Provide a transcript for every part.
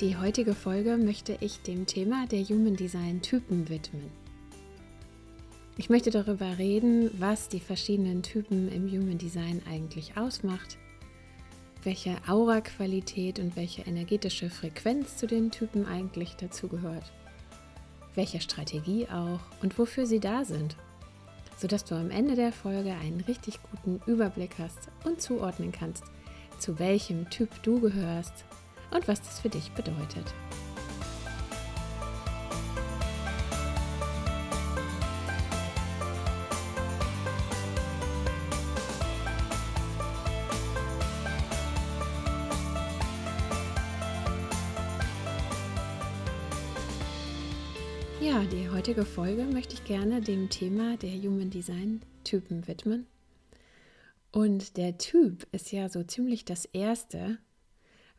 Die heutige Folge möchte ich dem Thema der Human Design Typen widmen. Ich möchte darüber reden, was die verschiedenen Typen im Human Design eigentlich ausmacht, welche Aura-Qualität und welche energetische Frequenz zu den Typen eigentlich dazugehört, welche Strategie auch und wofür sie da sind, sodass du am Ende der Folge einen richtig guten Überblick hast und zuordnen kannst, zu welchem Typ du gehörst und was das für dich bedeutet. Ja, die heutige Folge möchte ich gerne dem Thema der Human Design Typen widmen. Und der Typ ist ja so ziemlich das Erste,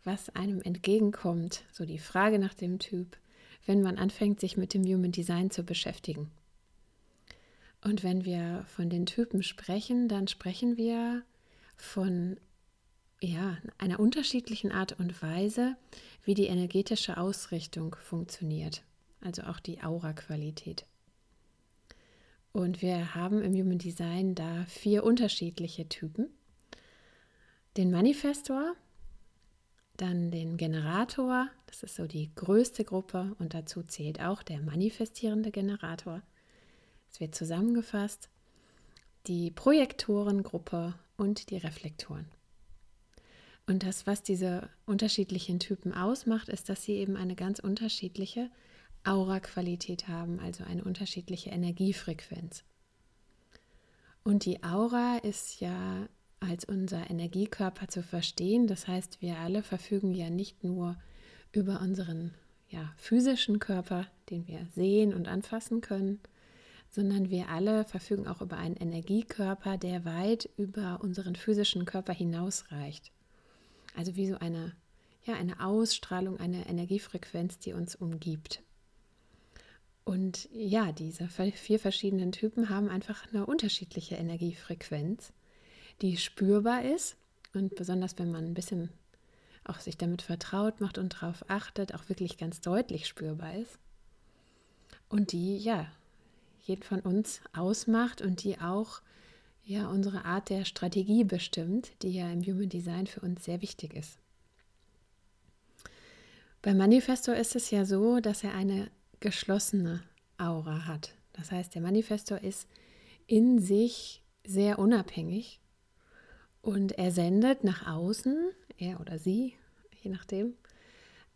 was einem entgegenkommt, so die Frage nach dem Typ, wenn man anfängt, sich mit dem Human Design zu beschäftigen. Und wenn wir von den Typen sprechen, dann sprechen wir von ja, einer unterschiedlichen Art und Weise, wie die energetische Ausrichtung funktioniert, also auch die Aura-Qualität. Und wir haben im Human Design da vier unterschiedliche Typen. Den Manifestor, dann den Generator, das ist so die größte Gruppe und dazu zählt auch der manifestierende Generator. Es wird zusammengefasst, die Projektorengruppe und die Reflektoren. Und das, was diese unterschiedlichen Typen ausmacht, ist, dass sie eben eine ganz unterschiedliche Aura-Qualität haben, also eine unterschiedliche Energiefrequenz. Und die Aura ist ja als unser Energiekörper zu verstehen. Das heißt, wir alle verfügen ja nicht nur über unseren ja, physischen Körper, den wir sehen und anfassen können, sondern wir alle verfügen auch über einen Energiekörper, der weit über unseren physischen Körper hinausreicht. Also wie so eine, ja, eine Ausstrahlung, eine Energiefrequenz, die uns umgibt. Und ja, diese vier verschiedenen Typen haben einfach eine unterschiedliche Energiefrequenz die spürbar ist und besonders wenn man ein bisschen auch sich damit vertraut macht und darauf achtet, auch wirklich ganz deutlich spürbar ist. Und die, ja, jeden von uns ausmacht und die auch ja unsere Art der Strategie bestimmt, die ja im Human Design für uns sehr wichtig ist. Beim Manifestor ist es ja so, dass er eine geschlossene Aura hat. Das heißt, der Manifestor ist in sich sehr unabhängig und er sendet nach außen, er oder sie, je nachdem.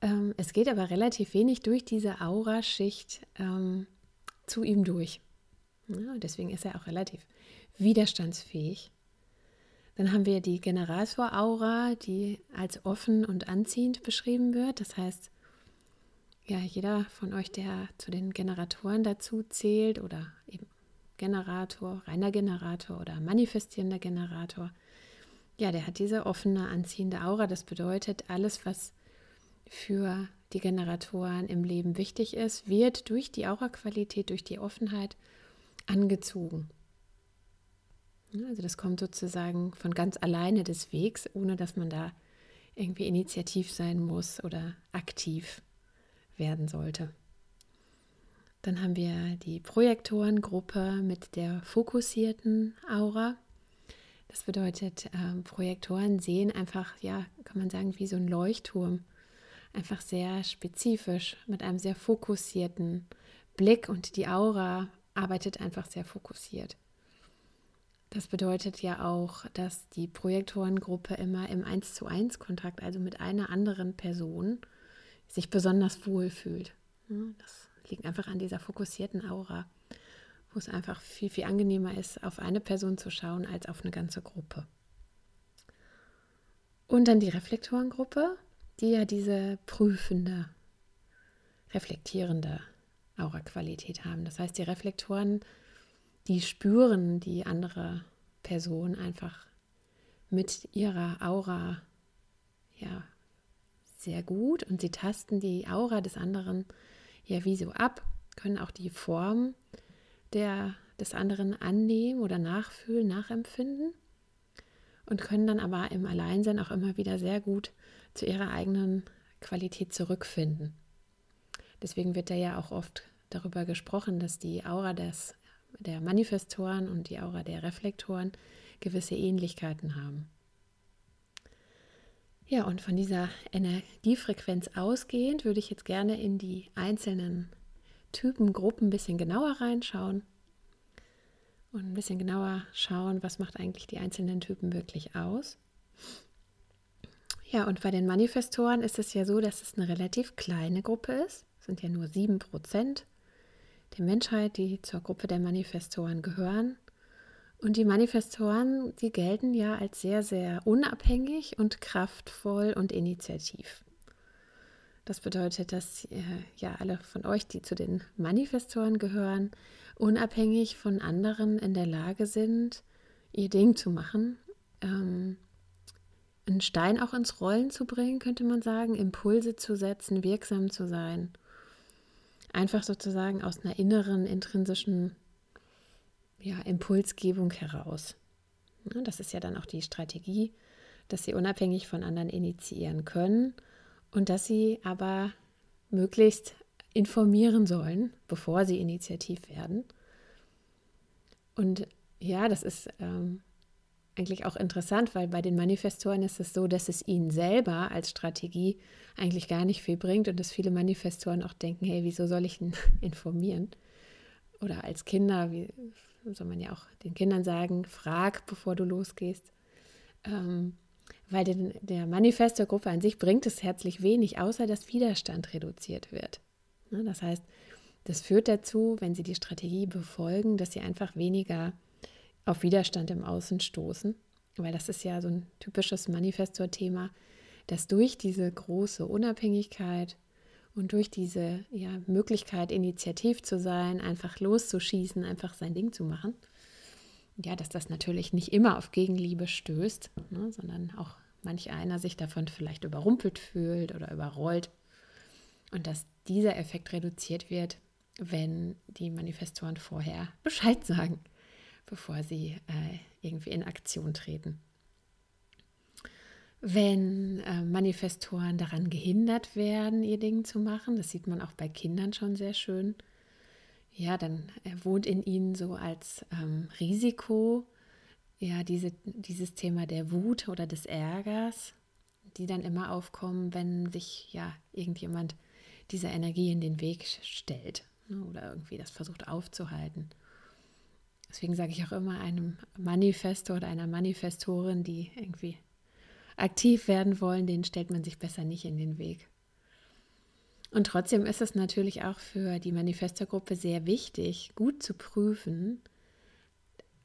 Ähm, es geht aber relativ wenig durch diese Auraschicht ähm, zu ihm durch. Ja, deswegen ist er auch relativ widerstandsfähig. Dann haben wir die Generator-Aura, die als offen und anziehend beschrieben wird. Das heißt, ja, jeder von euch, der zu den Generatoren dazu zählt oder eben Generator, reiner Generator oder manifestierender Generator, ja, der hat diese offene, anziehende Aura. Das bedeutet, alles, was für die Generatoren im Leben wichtig ist, wird durch die Aura-Qualität, durch die Offenheit angezogen. Also das kommt sozusagen von ganz alleine des Wegs, ohne dass man da irgendwie initiativ sein muss oder aktiv werden sollte. Dann haben wir die Projektorengruppe mit der fokussierten Aura. Das bedeutet, ähm, Projektoren sehen einfach, ja, kann man sagen, wie so ein Leuchtturm. Einfach sehr spezifisch, mit einem sehr fokussierten Blick und die Aura arbeitet einfach sehr fokussiert. Das bedeutet ja auch, dass die Projektorengruppe immer im 1 zu 1 Kontakt, also mit einer anderen Person, sich besonders wohl fühlt. Das liegt einfach an dieser fokussierten Aura wo es einfach viel, viel angenehmer ist, auf eine Person zu schauen als auf eine ganze Gruppe. Und dann die Reflektorengruppe, die ja diese prüfende, reflektierende Aura-Qualität haben. Das heißt, die Reflektoren, die spüren die andere Person einfach mit ihrer Aura ja sehr gut und sie tasten die Aura des anderen ja wie so ab, können auch die Form der, des anderen annehmen oder nachfühlen, nachempfinden und können dann aber im Alleinsein auch immer wieder sehr gut zu ihrer eigenen Qualität zurückfinden. Deswegen wird da ja auch oft darüber gesprochen, dass die Aura des, der Manifestoren und die Aura der Reflektoren gewisse Ähnlichkeiten haben. Ja, und von dieser Energiefrequenz ausgehend würde ich jetzt gerne in die einzelnen Typengruppen ein bisschen genauer reinschauen und ein bisschen genauer schauen, was macht eigentlich die einzelnen Typen wirklich aus. Ja, und bei den Manifestoren ist es ja so, dass es eine relativ kleine Gruppe ist. Es sind ja nur sieben Prozent der Menschheit, die zur Gruppe der Manifestoren gehören. Und die Manifestoren, die gelten ja als sehr, sehr unabhängig und kraftvoll und initiativ. Das bedeutet, dass äh, ja alle von euch, die zu den Manifestoren gehören, unabhängig von anderen in der Lage sind, ihr Ding zu machen, ähm, einen Stein auch ins Rollen zu bringen, könnte man sagen, Impulse zu setzen, wirksam zu sein. Einfach sozusagen aus einer inneren, intrinsischen ja, Impulsgebung heraus. Das ist ja dann auch die Strategie, dass sie unabhängig von anderen initiieren können und dass sie aber möglichst informieren sollen, bevor sie initiativ werden. Und ja, das ist ähm, eigentlich auch interessant, weil bei den Manifestoren ist es so, dass es ihnen selber als Strategie eigentlich gar nicht viel bringt und dass viele Manifestoren auch denken, hey, wieso soll ich denn informieren? Oder als Kinder, wie soll man ja auch den Kindern sagen, frag, bevor du losgehst. Ähm, weil den, der Manifestorgruppe an sich bringt es herzlich wenig, außer dass Widerstand reduziert wird. Ne, das heißt, das führt dazu, wenn sie die Strategie befolgen, dass sie einfach weniger auf Widerstand im Außen stoßen, weil das ist ja so ein typisches Manifestor-Thema, dass durch diese große Unabhängigkeit und durch diese ja, Möglichkeit, initiativ zu sein, einfach loszuschießen, einfach sein Ding zu machen, ja, dass das natürlich nicht immer auf Gegenliebe stößt, ne, sondern auch manch einer sich davon vielleicht überrumpelt fühlt oder überrollt. Und dass dieser Effekt reduziert wird, wenn die Manifestoren vorher Bescheid sagen, bevor sie äh, irgendwie in Aktion treten. Wenn äh, Manifestoren daran gehindert werden, ihr Ding zu machen, das sieht man auch bei Kindern schon sehr schön, ja, dann wohnt in ihnen so als ähm, Risiko ja diese, dieses Thema der Wut oder des Ärgers, die dann immer aufkommen, wenn sich ja irgendjemand dieser Energie in den Weg stellt ne, oder irgendwie das versucht aufzuhalten. Deswegen sage ich auch immer einem Manifestor oder einer Manifestorin, die irgendwie aktiv werden wollen, den stellt man sich besser nicht in den Weg. Und trotzdem ist es natürlich auch für die Manifestorgruppe sehr wichtig, gut zu prüfen,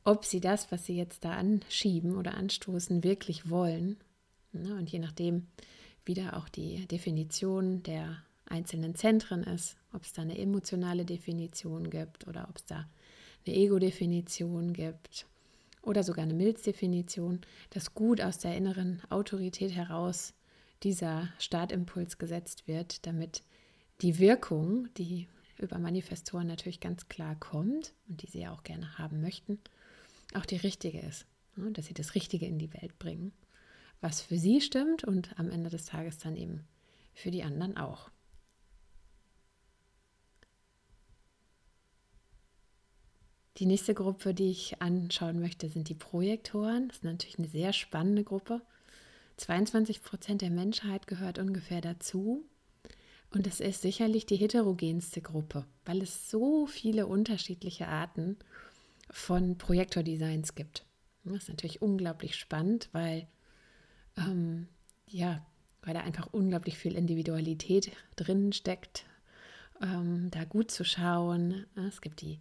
ob sie das, was sie jetzt da anschieben oder anstoßen, wirklich wollen. Ne, und je nachdem, wie da auch die Definition der einzelnen Zentren ist, ob es da eine emotionale Definition gibt oder ob es da eine Ego-Definition gibt oder sogar eine Milz-Definition, dass gut aus der inneren Autorität heraus dieser Startimpuls gesetzt wird, damit die Wirkung, die über Manifestoren natürlich ganz klar kommt und die sie ja auch gerne haben möchten, auch die richtige ist. Ne? Dass sie das Richtige in die Welt bringen, was für sie stimmt und am Ende des Tages dann eben für die anderen auch. Die nächste Gruppe, die ich anschauen möchte, sind die Projektoren. Das ist natürlich eine sehr spannende Gruppe. 22 Prozent der Menschheit gehört ungefähr dazu. Und es ist sicherlich die heterogenste Gruppe, weil es so viele unterschiedliche Arten von Projektordesigns gibt. Das ist natürlich unglaublich spannend, weil ähm, ja, weil da einfach unglaublich viel Individualität drin steckt, ähm, da gut zu schauen. Es gibt die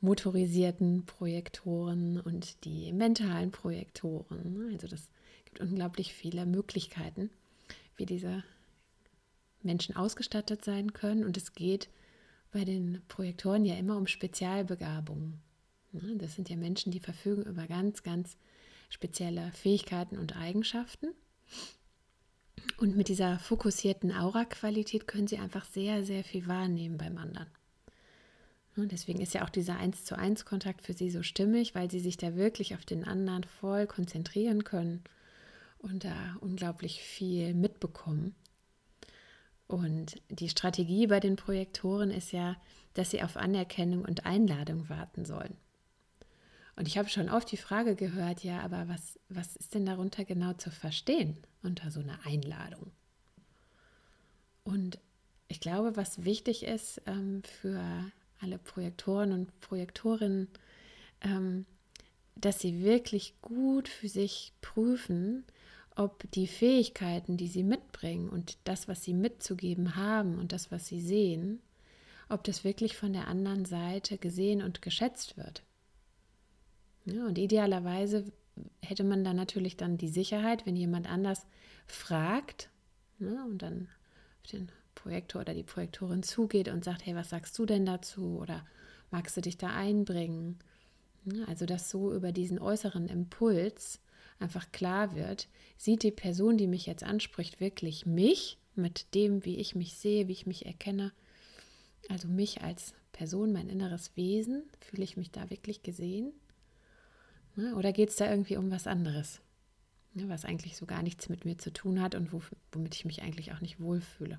motorisierten Projektoren und die mentalen Projektoren. Also das gibt unglaublich viele Möglichkeiten, wie diese Menschen ausgestattet sein können. Und es geht bei den Projektoren ja immer um Spezialbegabungen. Das sind ja Menschen, die verfügen über ganz, ganz spezielle Fähigkeiten und Eigenschaften. Und mit dieser fokussierten Aura-Qualität können sie einfach sehr, sehr viel wahrnehmen beim anderen. Und deswegen ist ja auch dieser 1 zu 1 Kontakt für sie so stimmig, weil sie sich da wirklich auf den anderen voll konzentrieren können und da unglaublich viel mitbekommen. Und die Strategie bei den Projektoren ist ja, dass sie auf Anerkennung und Einladung warten sollen. Und ich habe schon oft die Frage gehört, ja, aber was, was ist denn darunter genau zu verstehen unter so einer Einladung? Und ich glaube, was wichtig ist ähm, für alle Projektoren und Projektorinnen, ähm, dass sie wirklich gut für sich prüfen, ob die Fähigkeiten, die sie mitbringen und das, was sie mitzugeben haben und das, was sie sehen, ob das wirklich von der anderen Seite gesehen und geschätzt wird. Ja, und idealerweise hätte man dann natürlich dann die Sicherheit, wenn jemand anders fragt ne, und dann auf den Projektor oder die Projektorin zugeht und sagt, hey, was sagst du denn dazu? Oder magst du dich da einbringen? Also dass so über diesen äußeren Impuls einfach klar wird, sieht die Person, die mich jetzt anspricht, wirklich mich mit dem, wie ich mich sehe, wie ich mich erkenne, also mich als Person, mein inneres Wesen, fühle ich mich da wirklich gesehen? Ne? Oder geht es da irgendwie um was anderes, ne? was eigentlich so gar nichts mit mir zu tun hat und womit ich mich eigentlich auch nicht wohlfühle?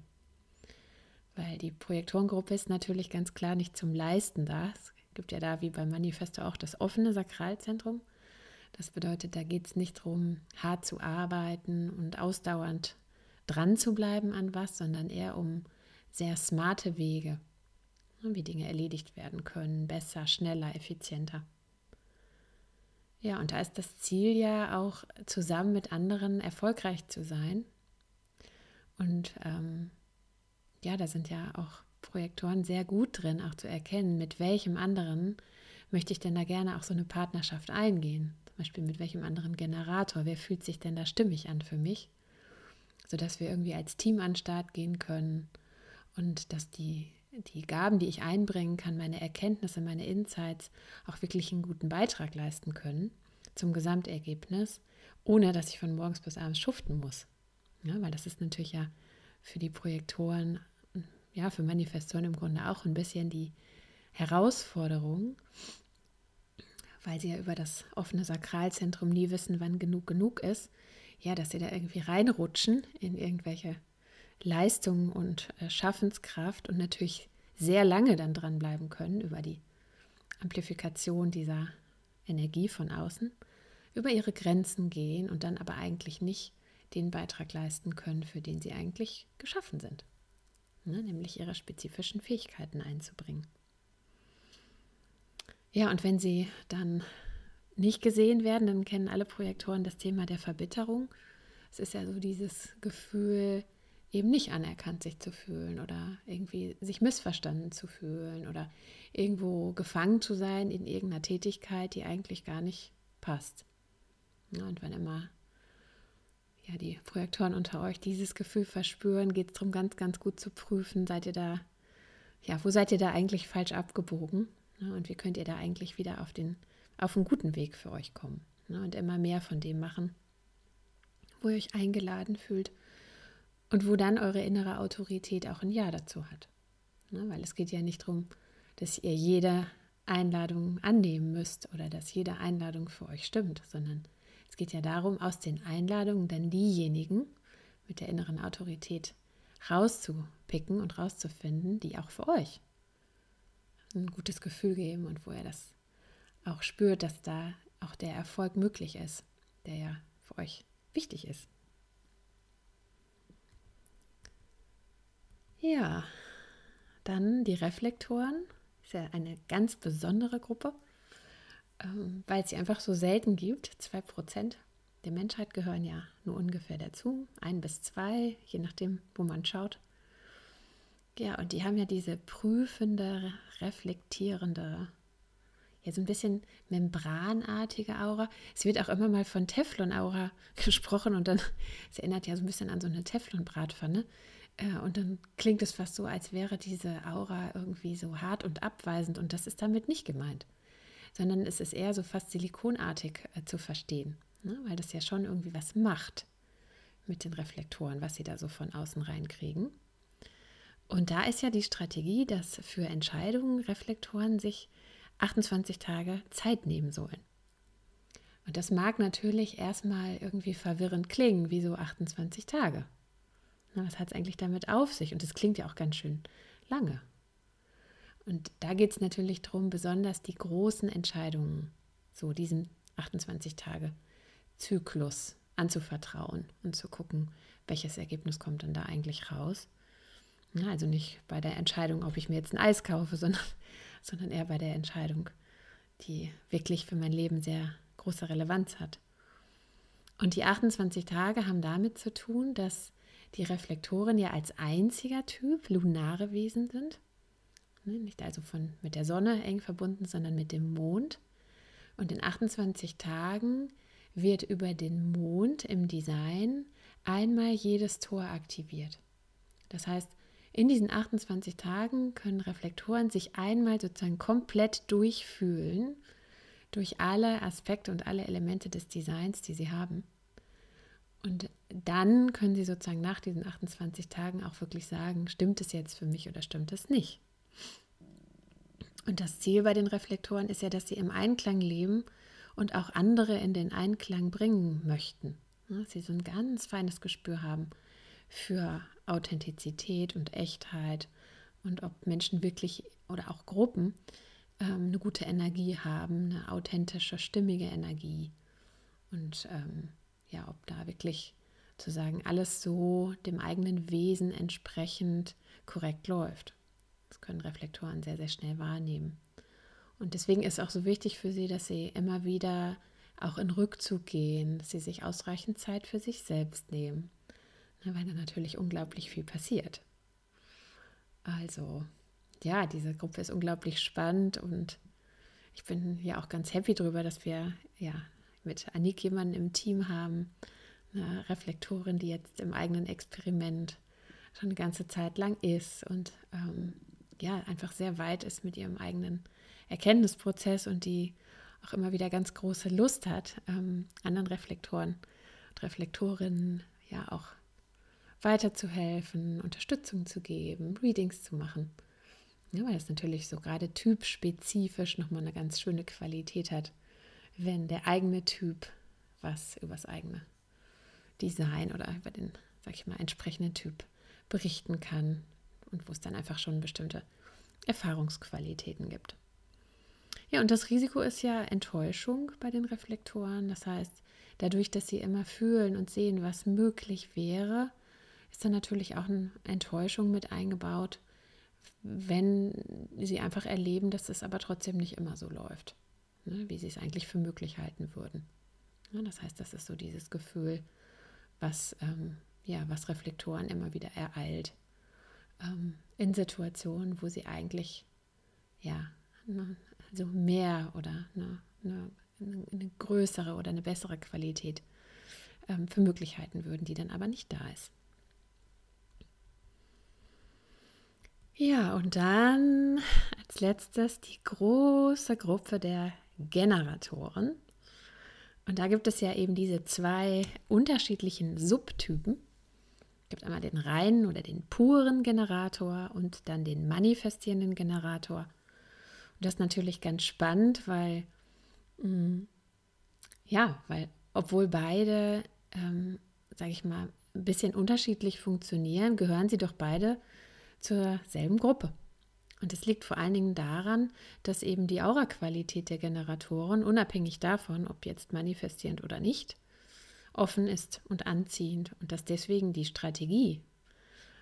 Weil die Projektorengruppe ist natürlich ganz klar nicht zum Leisten da. Es gibt ja da wie beim Manifesto auch das offene Sakralzentrum. Das bedeutet, da geht es nicht darum, hart zu arbeiten und ausdauernd dran zu bleiben an was, sondern eher um sehr smarte Wege, ne? wie Dinge erledigt werden können, besser, schneller, effizienter. Ja, und da ist das Ziel ja auch, zusammen mit anderen erfolgreich zu sein. Und ähm, ja, da sind ja auch Projektoren sehr gut drin, auch zu erkennen, mit welchem anderen möchte ich denn da gerne auch so eine Partnerschaft eingehen. Beispiel mit welchem anderen Generator, wer fühlt sich denn da stimmig an für mich, sodass wir irgendwie als Team an den Start gehen können und dass die die Gaben, die ich einbringen kann, meine Erkenntnisse, meine Insights auch wirklich einen guten Beitrag leisten können zum Gesamtergebnis, ohne dass ich von morgens bis abends schuften muss. Ja, weil das ist natürlich ja für die Projektoren, ja, für Manifestoren im Grunde auch ein bisschen die Herausforderung, weil sie ja über das offene Sakralzentrum nie wissen, wann genug genug ist, ja, dass sie da irgendwie reinrutschen in irgendwelche Leistung und äh, Schaffenskraft und natürlich sehr lange dann dranbleiben können über die Amplifikation dieser Energie von außen, über ihre Grenzen gehen und dann aber eigentlich nicht den Beitrag leisten können, für den sie eigentlich geschaffen sind, ne, nämlich ihre spezifischen Fähigkeiten einzubringen. Ja, und wenn sie dann nicht gesehen werden, dann kennen alle Projektoren das Thema der Verbitterung. Es ist ja so dieses Gefühl, eben nicht anerkannt sich zu fühlen oder irgendwie sich missverstanden zu fühlen oder irgendwo gefangen zu sein in irgendeiner Tätigkeit, die eigentlich gar nicht passt. Und wenn immer ja, die Projektoren unter euch dieses Gefühl verspüren, geht es darum, ganz, ganz gut zu prüfen, seid ihr da, ja, wo seid ihr da eigentlich falsch abgebogen? Ja, und wie könnt ihr da eigentlich wieder auf den, auf einen guten Weg für euch kommen? Ja, und immer mehr von dem machen, wo ihr euch eingeladen fühlt und wo dann eure innere Autorität auch ein Ja dazu hat. Ne? Weil es geht ja nicht darum, dass ihr jede Einladung annehmen müsst oder dass jede Einladung für euch stimmt, sondern es geht ja darum, aus den Einladungen dann diejenigen mit der inneren Autorität rauszupicken und rauszufinden, die auch für euch ein gutes Gefühl geben und wo ihr das auch spürt, dass da auch der Erfolg möglich ist, der ja für euch wichtig ist. Ja, dann die Reflektoren. Ist ja eine ganz besondere Gruppe, ähm, weil es sie einfach so selten gibt. Zwei Prozent der Menschheit gehören ja nur ungefähr dazu. Ein bis zwei, je nachdem, wo man schaut. Ja, und die haben ja diese prüfende, reflektierende ja so ein bisschen membranartige Aura. Es wird auch immer mal von Teflon-Aura gesprochen und dann, es erinnert ja so ein bisschen an so eine Teflon-Bratpfanne. Äh, und dann klingt es fast so, als wäre diese Aura irgendwie so hart und abweisend und das ist damit nicht gemeint, sondern es ist eher so fast silikonartig äh, zu verstehen, ne? weil das ja schon irgendwie was macht mit den Reflektoren, was sie da so von außen reinkriegen. Und da ist ja die Strategie, dass für Entscheidungen Reflektoren sich 28 Tage Zeit nehmen sollen. Und das mag natürlich erstmal irgendwie verwirrend klingen, wie so 28 Tage. Na, was hat es eigentlich damit auf sich? Und das klingt ja auch ganz schön lange. Und da geht es natürlich darum, besonders die großen Entscheidungen, so diesem 28 Tage Zyklus anzuvertrauen und zu gucken, welches Ergebnis kommt dann da eigentlich raus. Ja, also nicht bei der Entscheidung, ob ich mir jetzt ein Eis kaufe, sondern, sondern eher bei der Entscheidung, die wirklich für mein Leben sehr große Relevanz hat. Und die 28 Tage haben damit zu tun, dass die Reflektoren ja als einziger Typ lunare Wesen sind. Ne, nicht also von, mit der Sonne eng verbunden, sondern mit dem Mond. Und in 28 Tagen wird über den Mond im Design einmal jedes Tor aktiviert. Das heißt, in diesen 28 Tagen können Reflektoren sich einmal sozusagen komplett durchfühlen durch alle Aspekte und alle Elemente des Designs, die sie haben. Und dann können sie sozusagen nach diesen 28 Tagen auch wirklich sagen, stimmt es jetzt für mich oder stimmt es nicht. Und das Ziel bei den Reflektoren ist ja, dass sie im Einklang leben und auch andere in den Einklang bringen möchten. Sie so ein ganz feines Gespür haben für Authentizität und Echtheit und ob Menschen wirklich oder auch Gruppen ähm, eine gute Energie haben, eine authentische, stimmige Energie. Und ähm, ja, ob da wirklich zu sagen, alles so dem eigenen Wesen entsprechend korrekt läuft. Das können Reflektoren sehr, sehr schnell wahrnehmen. Und deswegen ist auch so wichtig für sie, dass sie immer wieder auch in Rückzug gehen, dass sie sich ausreichend Zeit für sich selbst nehmen, ne, weil da natürlich unglaublich viel passiert. Also, ja, diese Gruppe ist unglaublich spannend und ich bin ja auch ganz happy darüber, dass wir ja mit Annik jemanden im Team haben, eine Reflektorin, die jetzt im eigenen Experiment schon eine ganze Zeit lang ist und ähm, ja, einfach sehr weit ist mit ihrem eigenen Erkenntnisprozess und die auch immer wieder ganz große Lust hat, ähm, anderen Reflektoren und Reflektorinnen ja auch weiterzuhelfen, Unterstützung zu geben, Readings zu machen. Ja, weil es natürlich so gerade typspezifisch nochmal eine ganz schöne Qualität hat, wenn der eigene Typ was über das eigene Design oder über den, sag ich mal, entsprechenden Typ berichten kann und wo es dann einfach schon bestimmte Erfahrungsqualitäten gibt. Ja, und das Risiko ist ja Enttäuschung bei den Reflektoren. Das heißt, dadurch, dass sie immer fühlen und sehen, was möglich wäre, ist dann natürlich auch eine Enttäuschung mit eingebaut, wenn sie einfach erleben, dass es aber trotzdem nicht immer so läuft, ne, wie sie es eigentlich für möglich halten würden. Ja, das heißt, das ist so dieses Gefühl, was, ähm, ja, was Reflektoren immer wieder ereilt ähm, in Situationen, wo sie eigentlich ja, ne, also mehr oder eine, eine, eine größere oder eine bessere Qualität ähm, für Möglichkeiten würden, die dann aber nicht da ist. Ja, und dann als letztes die große Gruppe der Generatoren. Und da gibt es ja eben diese zwei unterschiedlichen Subtypen. Es gibt einmal den reinen oder den puren Generator und dann den manifestierenden Generator. Und das ist natürlich ganz spannend, weil, mh, mm, ja, weil obwohl beide, ähm, sage ich mal, ein bisschen unterschiedlich funktionieren, gehören sie doch beide zur selben Gruppe. Und es liegt vor allen Dingen daran, dass eben die Aura-Qualität der Generatoren, unabhängig davon, ob jetzt manifestierend oder nicht, offen ist und anziehend und dass deswegen die Strategie,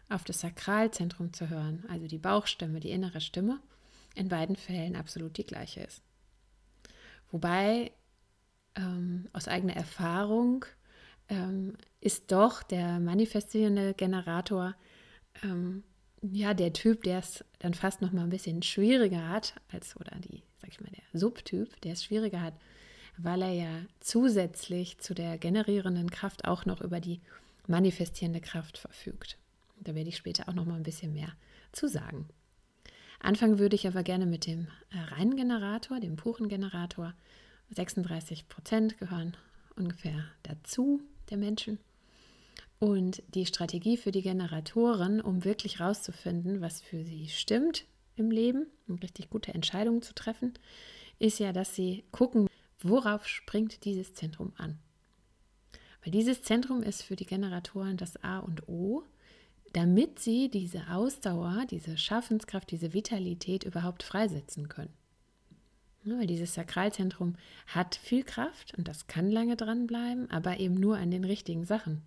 auf das Sakralzentrum zu hören, also die Bauchstimme, die innere Stimme, in beiden Fällen absolut die gleiche ist. Wobei ähm, aus eigener Erfahrung ähm, ist doch der manifestierende Generator ähm, ja, der Typ, der es dann fast noch mal ein bisschen schwieriger hat, als, oder die, sag ich mal, der Subtyp, der es schwieriger hat, weil er ja zusätzlich zu der generierenden Kraft auch noch über die manifestierende Kraft verfügt. Da werde ich später auch noch mal ein bisschen mehr zu sagen. Anfangen würde ich aber gerne mit dem äh, reinen Generator, dem puren Generator. 36 Prozent gehören ungefähr dazu der Menschen. Und die Strategie für die Generatoren, um wirklich rauszufinden, was für sie stimmt im Leben, um richtig gute Entscheidungen zu treffen, ist ja, dass sie gucken, worauf springt dieses Zentrum an. Weil dieses Zentrum ist für die Generatoren das A und O, damit sie diese Ausdauer, diese Schaffenskraft, diese Vitalität überhaupt freisetzen können. Weil dieses Sakralzentrum hat viel Kraft und das kann lange dranbleiben, aber eben nur an den richtigen Sachen.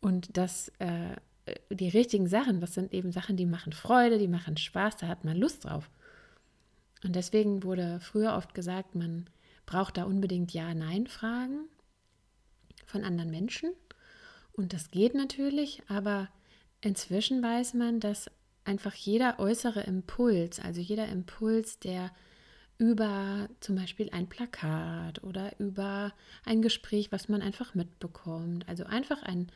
Und das, äh, die richtigen Sachen, das sind eben Sachen, die machen Freude, die machen Spaß, da hat man Lust drauf. Und deswegen wurde früher oft gesagt, man braucht da unbedingt Ja-Nein-Fragen von anderen Menschen. Und das geht natürlich, aber inzwischen weiß man, dass einfach jeder äußere Impuls, also jeder Impuls, der über zum Beispiel ein Plakat oder über ein Gespräch, was man einfach mitbekommt, also einfach ein,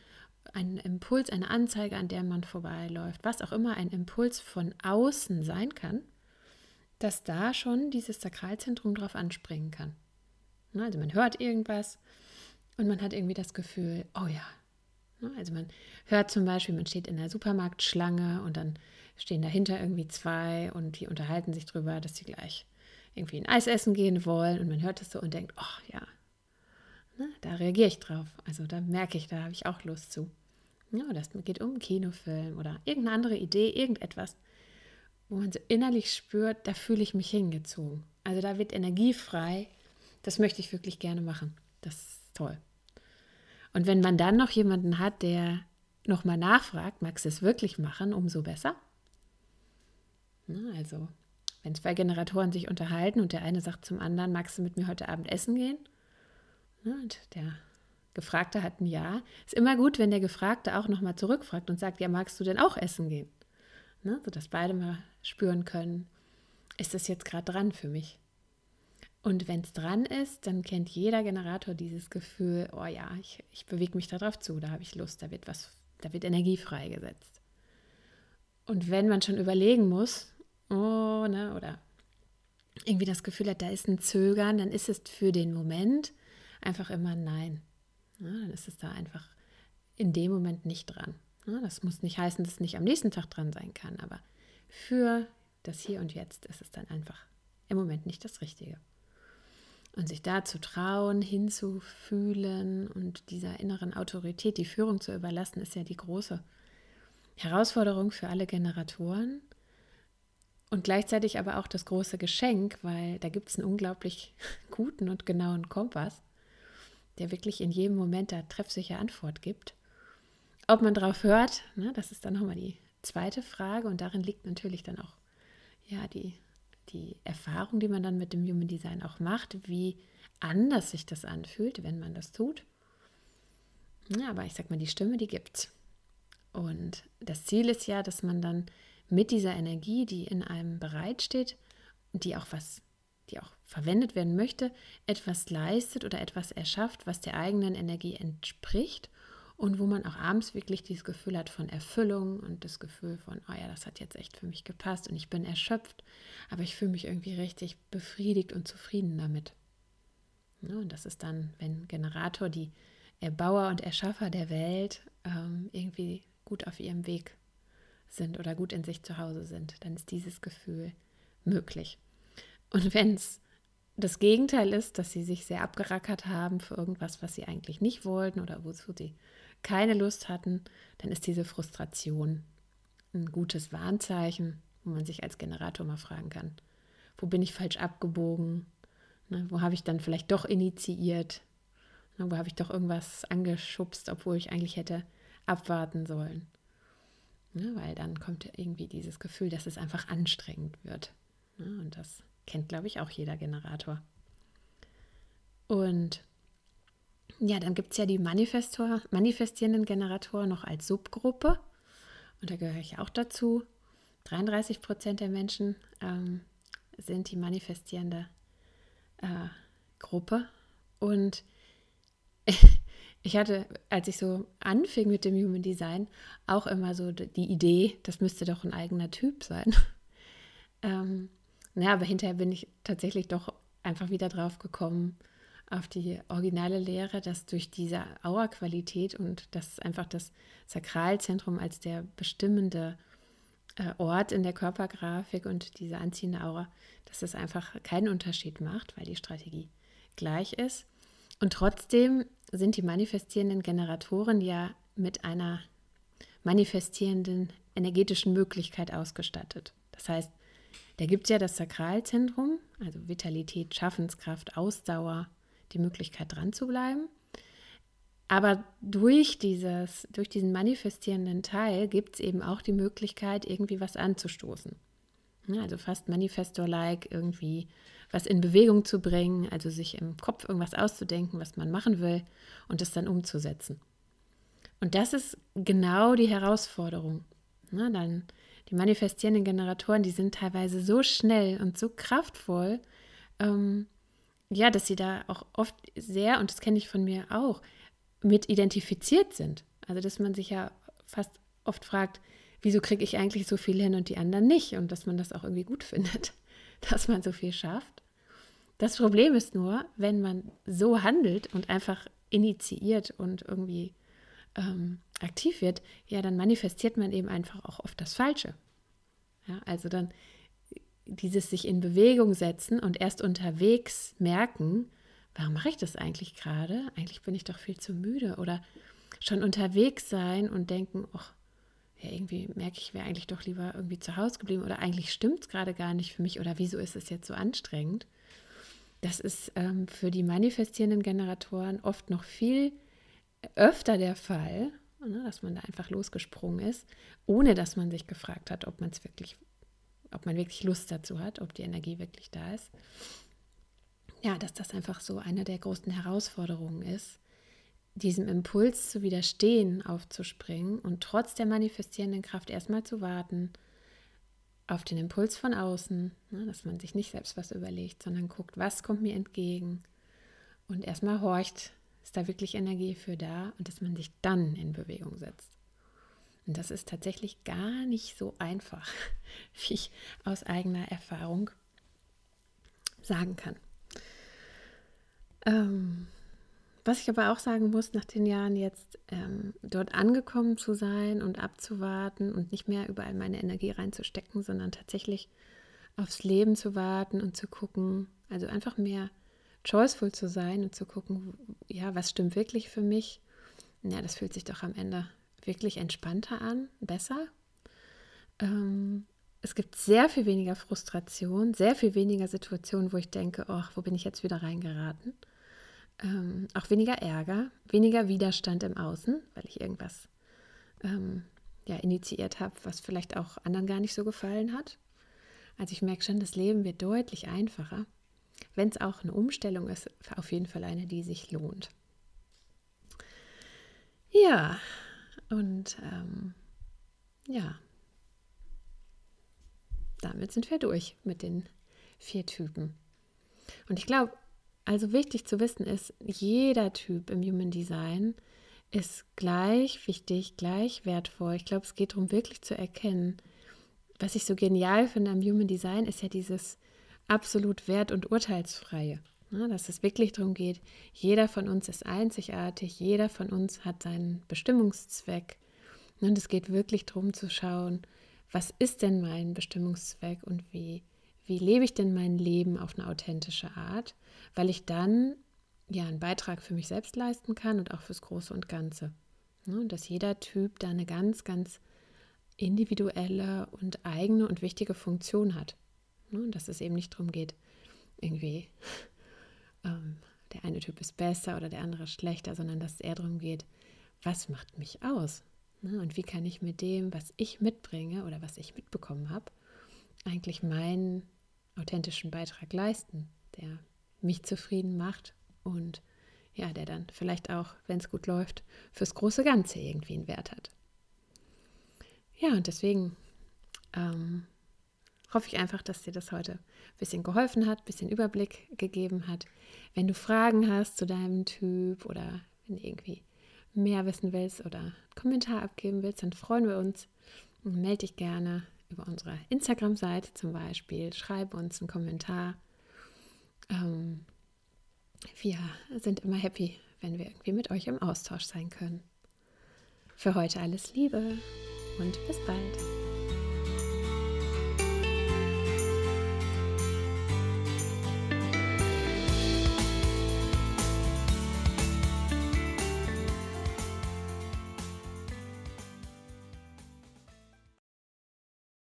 ein Impuls, eine Anzeige, an der man vorbeiläuft, was auch immer ein Impuls von außen sein kann, dass da schon dieses Sakralzentrum drauf anspringen kann. Also man hört irgendwas und man hat irgendwie das Gefühl, oh ja. Also man hört zum Beispiel, man steht in der Supermarktschlange und dann stehen dahinter irgendwie zwei und die unterhalten sich drüber, dass sie gleich irgendwie ein Eis essen gehen wollen und man hört das so und denkt, oh ja, da reagiere ich drauf. Also da merke ich, da habe ich auch Lust zu. Ja, das geht um Kinofilm oder irgendeine andere Idee, irgendetwas, wo man so innerlich spürt, da fühle ich mich hingezogen. Also da wird Energie frei. Das möchte ich wirklich gerne machen. Das ist toll. Und wenn man dann noch jemanden hat, der nochmal nachfragt, magst du es wirklich machen, umso besser. Na, also, wenn zwei Generatoren sich unterhalten und der eine sagt zum anderen, magst du mit mir heute Abend essen gehen? Na, und der Gefragte hat ein Ja. Ist immer gut, wenn der Gefragte auch nochmal zurückfragt und sagt, ja, magst du denn auch essen gehen? Ne, sodass beide mal spüren können, ist das jetzt gerade dran für mich? Und wenn es dran ist, dann kennt jeder Generator dieses Gefühl, oh ja, ich, ich bewege mich darauf zu, da habe ich Lust, da wird was, da wird Energie freigesetzt. Und wenn man schon überlegen muss, oh, ne, oder irgendwie das Gefühl hat, da ist ein Zögern, dann ist es für den Moment einfach immer ein Nein. Ja, dann ist es da einfach in dem Moment nicht dran. Ja, das muss nicht heißen, dass es nicht am nächsten Tag dran sein kann, aber für das Hier und Jetzt ist es dann einfach im Moment nicht das Richtige. Und sich da zu trauen, hinzufühlen und dieser inneren Autorität die Führung zu überlassen, ist ja die große Herausforderung für alle Generatoren. Und gleichzeitig aber auch das große Geschenk, weil da gibt es einen unglaublich guten und genauen Kompass, der wirklich in jedem Moment da treffsicher Antwort gibt. Ob man drauf hört, ne, das ist dann nochmal die zweite Frage und darin liegt natürlich dann auch ja die die Erfahrung, die man dann mit dem Human Design auch macht, wie anders sich das anfühlt, wenn man das tut. Ja, aber ich sag mal, die Stimme, die gibt's. Und das Ziel ist ja, dass man dann mit dieser Energie, die in einem bereitsteht, die auch was, die auch verwendet werden möchte, etwas leistet oder etwas erschafft, was der eigenen Energie entspricht und wo man auch abends wirklich dieses Gefühl hat von Erfüllung und das Gefühl von, oh ja, das hat jetzt echt für mich gepasst und ich bin erschöpft, aber ich fühle mich irgendwie richtig befriedigt und zufrieden damit. Ja, und das ist dann, wenn Generator, die Erbauer und Erschaffer der Welt ähm, irgendwie gut auf ihrem Weg sind oder gut in sich zu Hause sind, dann ist dieses Gefühl möglich. Und wenn es das Gegenteil ist, dass sie sich sehr abgerackert haben für irgendwas, was sie eigentlich nicht wollten oder wozu sie keine Lust hatten, dann ist diese Frustration ein gutes Warnzeichen, wo man sich als Generator mal fragen kann, wo bin ich falsch abgebogen? Ne, wo habe ich dann vielleicht doch initiiert? Ne, wo habe ich doch irgendwas angeschubst, obwohl ich eigentlich hätte abwarten sollen? Ne, weil dann kommt irgendwie dieses Gefühl, dass es einfach anstrengend wird. Ne, und das kennt, glaube ich, auch jeder Generator. Und ja, dann gibt es ja die Manifestor, manifestierenden Generatoren noch als Subgruppe. Und da gehöre ich auch dazu. 33 Prozent der Menschen ähm, sind die manifestierende äh, Gruppe. Und ich hatte, als ich so anfing mit dem Human Design, auch immer so die Idee, das müsste doch ein eigener Typ sein. ähm, naja, aber hinterher bin ich tatsächlich doch einfach wieder drauf gekommen, auf die originale Lehre, dass durch diese Aura-Qualität und dass einfach das Sakralzentrum als der bestimmende äh, Ort in der Körpergrafik und diese anziehende Aura, dass es einfach keinen Unterschied macht, weil die Strategie gleich ist. Und trotzdem sind die manifestierenden Generatoren ja mit einer manifestierenden energetischen Möglichkeit ausgestattet. Das heißt, da gibt es ja das Sakralzentrum, also Vitalität, Schaffenskraft, Ausdauer, die Möglichkeit dran zu bleiben. Aber durch, dieses, durch diesen manifestierenden Teil gibt es eben auch die Möglichkeit, irgendwie was anzustoßen. also fast Manifestor-like, irgendwie was in Bewegung zu bringen, also sich im Kopf irgendwas auszudenken, was man machen will und es dann umzusetzen. Und das ist genau die Herausforderung. Na, dann die manifestierenden Generatoren, die sind teilweise so schnell und so kraftvoll, ähm, ja, dass sie da auch oft sehr, und das kenne ich von mir auch, mit identifiziert sind. Also, dass man sich ja fast oft fragt, wieso kriege ich eigentlich so viel hin und die anderen nicht? Und dass man das auch irgendwie gut findet, dass man so viel schafft. Das Problem ist nur, wenn man so handelt und einfach initiiert und irgendwie ähm, aktiv wird, ja, dann manifestiert man eben einfach auch oft das Falsche. Ja, also dann dieses sich in Bewegung setzen und erst unterwegs merken, warum mache ich das eigentlich gerade? Eigentlich bin ich doch viel zu müde. Oder schon unterwegs sein und denken, ach, ja, irgendwie merke ich, wäre eigentlich doch lieber irgendwie zu Hause geblieben. Oder eigentlich stimmt es gerade gar nicht für mich. Oder wieso ist es jetzt so anstrengend? Das ist ähm, für die manifestierenden Generatoren oft noch viel öfter der Fall, ne, dass man da einfach losgesprungen ist, ohne dass man sich gefragt hat, ob man es wirklich ob man wirklich Lust dazu hat, ob die Energie wirklich da ist. Ja, dass das einfach so eine der großen Herausforderungen ist, diesem Impuls zu widerstehen, aufzuspringen und trotz der manifestierenden Kraft erstmal zu warten auf den Impuls von außen, ne, dass man sich nicht selbst was überlegt, sondern guckt, was kommt mir entgegen und erstmal horcht, ist da wirklich Energie für da und dass man sich dann in Bewegung setzt. Und das ist tatsächlich gar nicht so einfach, wie ich aus eigener Erfahrung sagen kann. Ähm, was ich aber auch sagen muss, nach den Jahren jetzt ähm, dort angekommen zu sein und abzuwarten und nicht mehr überall meine Energie reinzustecken, sondern tatsächlich aufs Leben zu warten und zu gucken, also einfach mehr choiceful zu sein und zu gucken, ja, was stimmt wirklich für mich? Ja, das fühlt sich doch am Ende wirklich entspannter an, besser. Ähm, es gibt sehr viel weniger Frustration, sehr viel weniger Situationen, wo ich denke, oh, wo bin ich jetzt wieder reingeraten? Ähm, auch weniger Ärger, weniger Widerstand im Außen, weil ich irgendwas ähm, ja, initiiert habe, was vielleicht auch anderen gar nicht so gefallen hat. Also ich merke schon, das Leben wird deutlich einfacher, wenn es auch eine Umstellung ist, auf jeden Fall eine, die sich lohnt. Ja, und ähm, ja, damit sind wir durch mit den vier Typen. Und ich glaube, also wichtig zu wissen ist, jeder Typ im Human Design ist gleich wichtig, gleich wertvoll. Ich glaube, es geht darum, wirklich zu erkennen, was ich so genial finde am Human Design, ist ja dieses absolut wert- und urteilsfreie. Ne, dass es wirklich darum geht, jeder von uns ist einzigartig, jeder von uns hat seinen Bestimmungszweck. Und es geht wirklich darum zu schauen, was ist denn mein Bestimmungszweck und wie, wie lebe ich denn mein Leben auf eine authentische Art, weil ich dann ja einen Beitrag für mich selbst leisten kann und auch fürs Große und Ganze. Ne, und dass jeder Typ da eine ganz, ganz individuelle und eigene und wichtige Funktion hat. Ne, dass es eben nicht darum geht, irgendwie ähm, der eine Typ ist besser oder der andere schlechter, sondern dass es eher darum geht, was macht mich aus? Ne? Und wie kann ich mit dem, was ich mitbringe oder was ich mitbekommen habe, eigentlich meinen authentischen Beitrag leisten, der mich zufrieden macht und ja, der dann vielleicht auch, wenn es gut läuft, fürs große Ganze irgendwie einen Wert hat. Ja, und deswegen ähm, hoffe ich einfach, dass dir das heute ein bisschen geholfen hat, ein bisschen Überblick gegeben hat. Wenn du Fragen hast zu deinem Typ oder wenn du irgendwie mehr wissen willst oder einen Kommentar abgeben willst, dann freuen wir uns. Melde dich gerne über unsere Instagram-Seite zum Beispiel. Schreib uns einen Kommentar. Ähm, wir sind immer happy, wenn wir irgendwie mit euch im Austausch sein können. Für heute alles Liebe und bis bald.